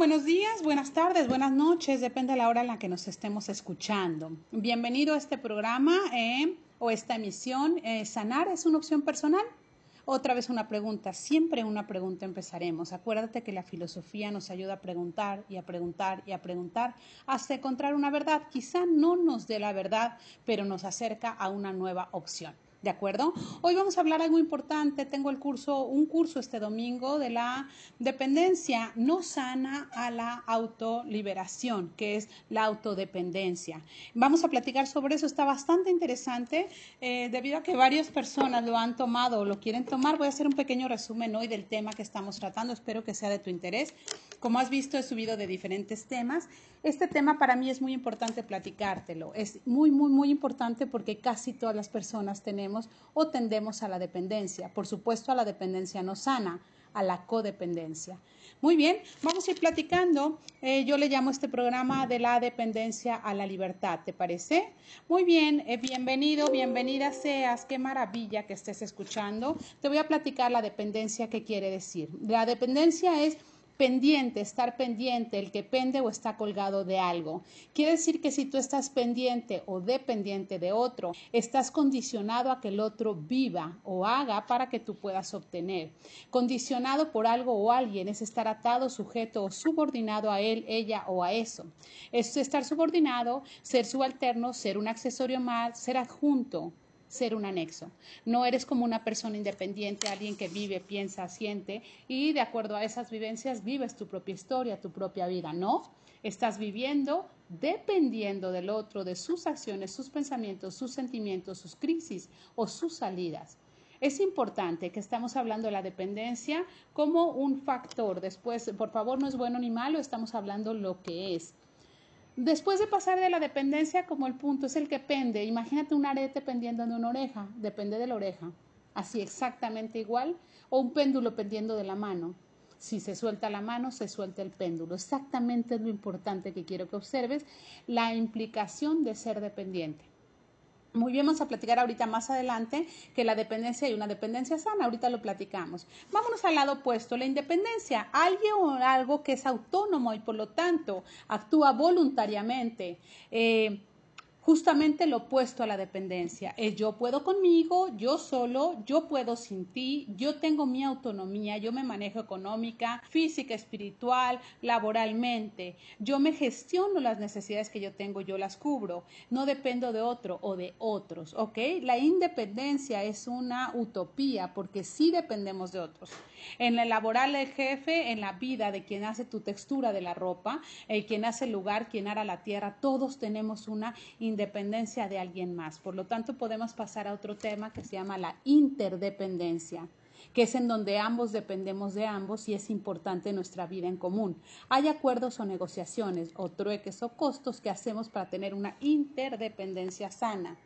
buenos días, buenas tardes, buenas noches, depende de la hora en la que nos estemos escuchando. Bienvenido a este programa eh, o esta emisión. Eh, ¿Sanar es una opción personal? Otra vez una pregunta, siempre una pregunta empezaremos. Acuérdate que la filosofía nos ayuda a preguntar y a preguntar y a preguntar hasta encontrar una verdad. Quizá no nos dé la verdad, pero nos acerca a una nueva opción. ¿De acuerdo? Hoy vamos a hablar algo importante. Tengo el curso, un curso este domingo de la dependencia no sana a la autoliberación, que es la autodependencia. Vamos a platicar sobre eso. Está bastante interesante. Eh, debido a que varias personas lo han tomado o lo quieren tomar, voy a hacer un pequeño resumen hoy del tema que estamos tratando. Espero que sea de tu interés. Como has visto, he subido de diferentes temas. Este tema para mí es muy importante platicártelo. Es muy, muy, muy importante porque casi todas las personas tenemos o tendemos a la dependencia. Por supuesto, a la dependencia no sana, a la codependencia. Muy bien, vamos a ir platicando. Eh, yo le llamo este programa de la dependencia a la libertad, ¿te parece? Muy bien, eh, bienvenido, bienvenida seas, qué maravilla que estés escuchando. Te voy a platicar la dependencia, ¿qué quiere decir? La dependencia es pendiente, estar pendiente, el que pende o está colgado de algo. Quiere decir que si tú estás pendiente o dependiente de otro, estás condicionado a que el otro viva o haga para que tú puedas obtener. Condicionado por algo o alguien es estar atado, sujeto o subordinado a él, ella o a eso. Es estar subordinado, ser subalterno, ser un accesorio más, ser adjunto, ser un anexo. No eres como una persona independiente, alguien que vive, piensa, siente y de acuerdo a esas vivencias vives tu propia historia, tu propia vida. No, estás viviendo dependiendo del otro, de sus acciones, sus pensamientos, sus sentimientos, sus crisis o sus salidas. Es importante que estamos hablando de la dependencia como un factor. Después, por favor, no es bueno ni malo, estamos hablando lo que es. Después de pasar de la dependencia como el punto es el que pende, imagínate un arete pendiendo de una oreja, depende de la oreja, así exactamente igual, o un péndulo pendiendo de la mano. Si se suelta la mano, se suelta el péndulo. Exactamente es lo importante que quiero que observes, la implicación de ser dependiente. Muy bien, vamos a platicar ahorita más adelante que la dependencia y una dependencia sana, ahorita lo platicamos. Vámonos al lado opuesto, la independencia, alguien o algo que es autónomo y por lo tanto actúa voluntariamente. Eh, justamente lo opuesto a la dependencia. Es yo puedo conmigo, yo solo, yo puedo sin ti, yo tengo mi autonomía, yo me manejo económica, física, espiritual, laboralmente, yo me gestiono las necesidades que yo tengo, yo las cubro, no dependo de otro o de otros, ¿ok? La independencia es una utopía porque sí dependemos de otros. En el laboral del jefe, en la vida de quien hace tu textura de la ropa, el quien hace el lugar, quien hará la tierra, todos tenemos una independencia de alguien más. Por lo tanto, podemos pasar a otro tema que se llama la interdependencia que es en donde ambos dependemos de ambos y es importante nuestra vida en común. Hay acuerdos o negociaciones o trueques o costos que hacemos para tener una interdependencia sana.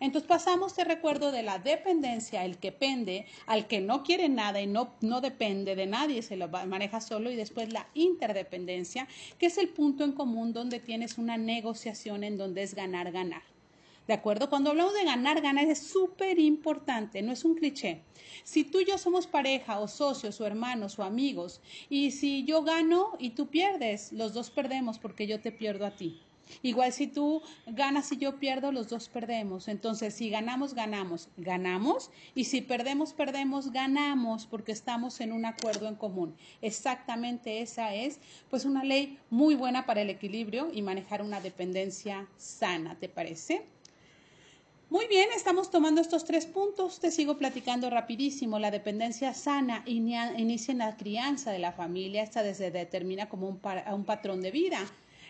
Entonces pasamos de recuerdo de la dependencia, el que pende, al que no quiere nada y no, no depende de nadie, se lo maneja solo, y después la interdependencia, que es el punto en común donde tienes una negociación en donde es ganar, ganar. ¿De acuerdo? Cuando hablamos de ganar, ganar es súper importante, no es un cliché. Si tú y yo somos pareja o socios o hermanos o amigos, y si yo gano y tú pierdes, los dos perdemos porque yo te pierdo a ti. Igual si tú ganas y yo pierdo, los dos perdemos. Entonces, si ganamos, ganamos, ganamos. Y si perdemos, perdemos, ganamos, porque estamos en un acuerdo en común. Exactamente esa es, pues, una ley muy buena para el equilibrio y manejar una dependencia sana, ¿te parece? Muy bien, estamos tomando estos tres puntos. Te sigo platicando rapidísimo. La dependencia sana inicia en la crianza de la familia. Esta desde determina como un, un patrón de vida.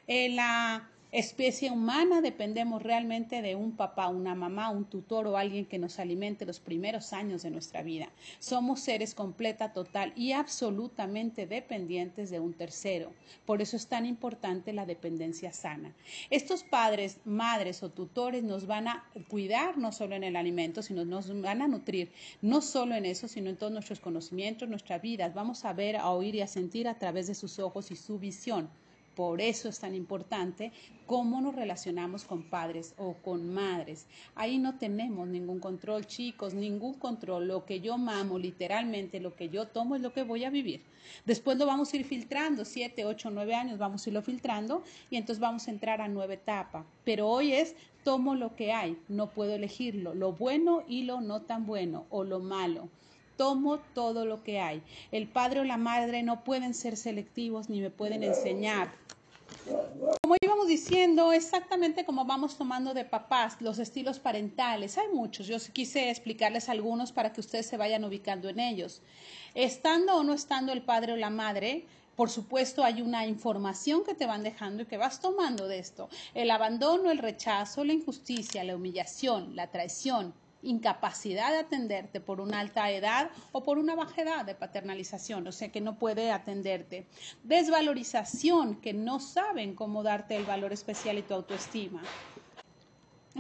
Eh, la especie humana dependemos realmente de un papá, una mamá, un tutor o alguien que nos alimente los primeros años de nuestra vida. Somos seres completa, total y absolutamente dependientes de un tercero. Por eso es tan importante la dependencia sana. Estos padres, madres o tutores nos van a cuidar no solo en el alimento, sino nos van a nutrir no solo en eso, sino en todos nuestros conocimientos, nuestra vida. Vamos a ver, a oír y a sentir a través de sus ojos y su visión Por eso es tan importante cómo nos relacionamos con padres o con madres. Ahí no tenemos ningún control, chicos, ningún control. Lo que yo mamo, literalmente, lo que yo tomo es lo que voy a vivir. Después lo vamos a ir filtrando, siete, ocho, nueve años, vamos a irlo filtrando y entonces vamos a entrar a nueva etapa. Pero hoy es tomo lo que hay, no puedo elegirlo, lo bueno y lo no tan bueno o lo malo tomo todo lo que hay. El padre o la madre no pueden ser selectivos ni me pueden enseñar. Como íbamos diciendo, exactamente como vamos tomando de papás, los estilos parentales, hay muchos, yo quise explicarles algunos para que ustedes se vayan ubicando en ellos. Estando o no estando el padre o la madre, por supuesto, hay una información que te van dejando y que vas tomando de esto. El abandono, el rechazo, la injusticia, la humillación, la traición, incapacidad de atenderte por una alta edad o por una baja edad de paternalización, o sea que no puede atenderte. Desvalorización, que no saben cómo darte el valor especial y tu autoestima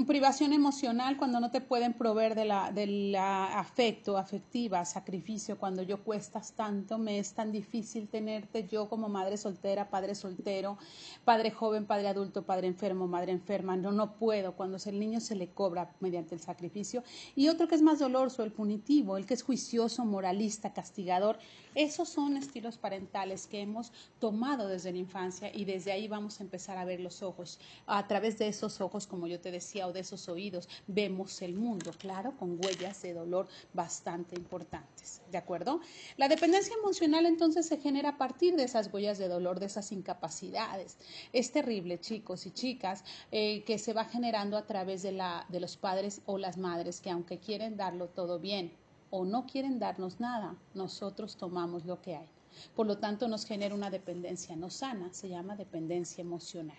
privación emocional cuando no te pueden proveer de la, del afecto, afectiva, sacrificio, cuando yo cuestas tanto, me es tan difícil tenerte yo como madre soltera, padre soltero, padre joven, padre adulto, padre enfermo, madre enferma, no, no puedo, cuando el niño se le cobra mediante el sacrificio. Y otro que es más doloroso, el punitivo, el que es juicioso, moralista, castigador, esos son estilos parentales que hemos tomado desde la infancia y desde ahí vamos a empezar a ver los ojos. A través de esos ojos, como yo te decía, o de esos oídos, vemos el mundo, claro, con huellas de dolor bastante importantes. ¿De acuerdo? La dependencia emocional entonces se genera a partir de esas huellas de dolor, de esas incapacidades. Es terrible, chicos y chicas, eh, que se va generando a través de, la, de los padres o las madres que aunque quieren darlo todo bien, o no quieren darnos nada, nosotros tomamos lo que hay. Por lo tanto, nos genera una dependencia no sana, se llama dependencia emocional.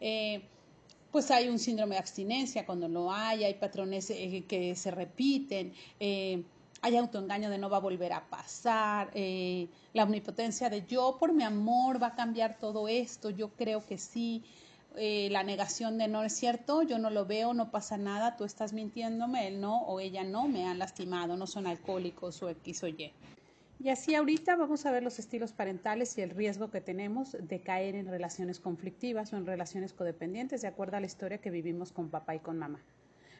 Eh, pues hay un síndrome de abstinencia cuando no hay, hay patrones eh, que se repiten, eh, hay autoengaño de no va a volver a pasar, la omnipotencia de yo por mi amor va a cambiar todo esto, yo creo que sí, eh, la negación de no es cierto, yo no lo veo, no pasa nada, tú estás mintiéndome, él no o ella no, me han lastimado, no son alcohólicos o X o Y. Y así ahorita vamos a ver los estilos parentales y el riesgo que tenemos de caer en relaciones conflictivas o en relaciones codependientes de acuerdo a la historia que vivimos con papá y con mamá.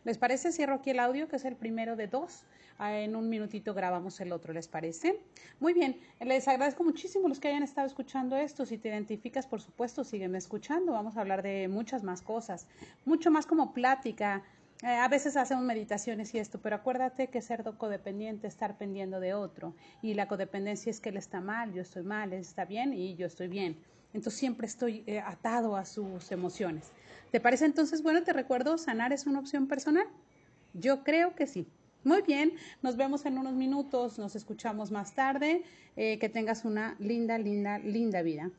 ¿Les parece? Cierro aquí el audio, que es el primero de dos. Ah, en un minutito grabamos el otro, ¿les parece? Muy bien, les agradezco muchísimo los que hayan estado escuchando esto. Si te identificas, por supuesto, sígueme escuchando. Vamos a hablar de muchas más cosas, mucho más como plática. Eh, a veces hacemos meditaciones y esto, pero acuérdate que ser codependiente es estar pendiendo de otro. Y la codependencia es que él está mal, yo estoy mal, él está bien y yo estoy bien. Entonces siempre estoy eh, atado a sus emociones. ¿Te parece entonces bueno? Te recuerdo, sanar es una opción personal. Yo creo que sí. Muy bien, nos vemos en unos minutos, nos escuchamos más tarde. Eh, que tengas una linda, linda, linda vida.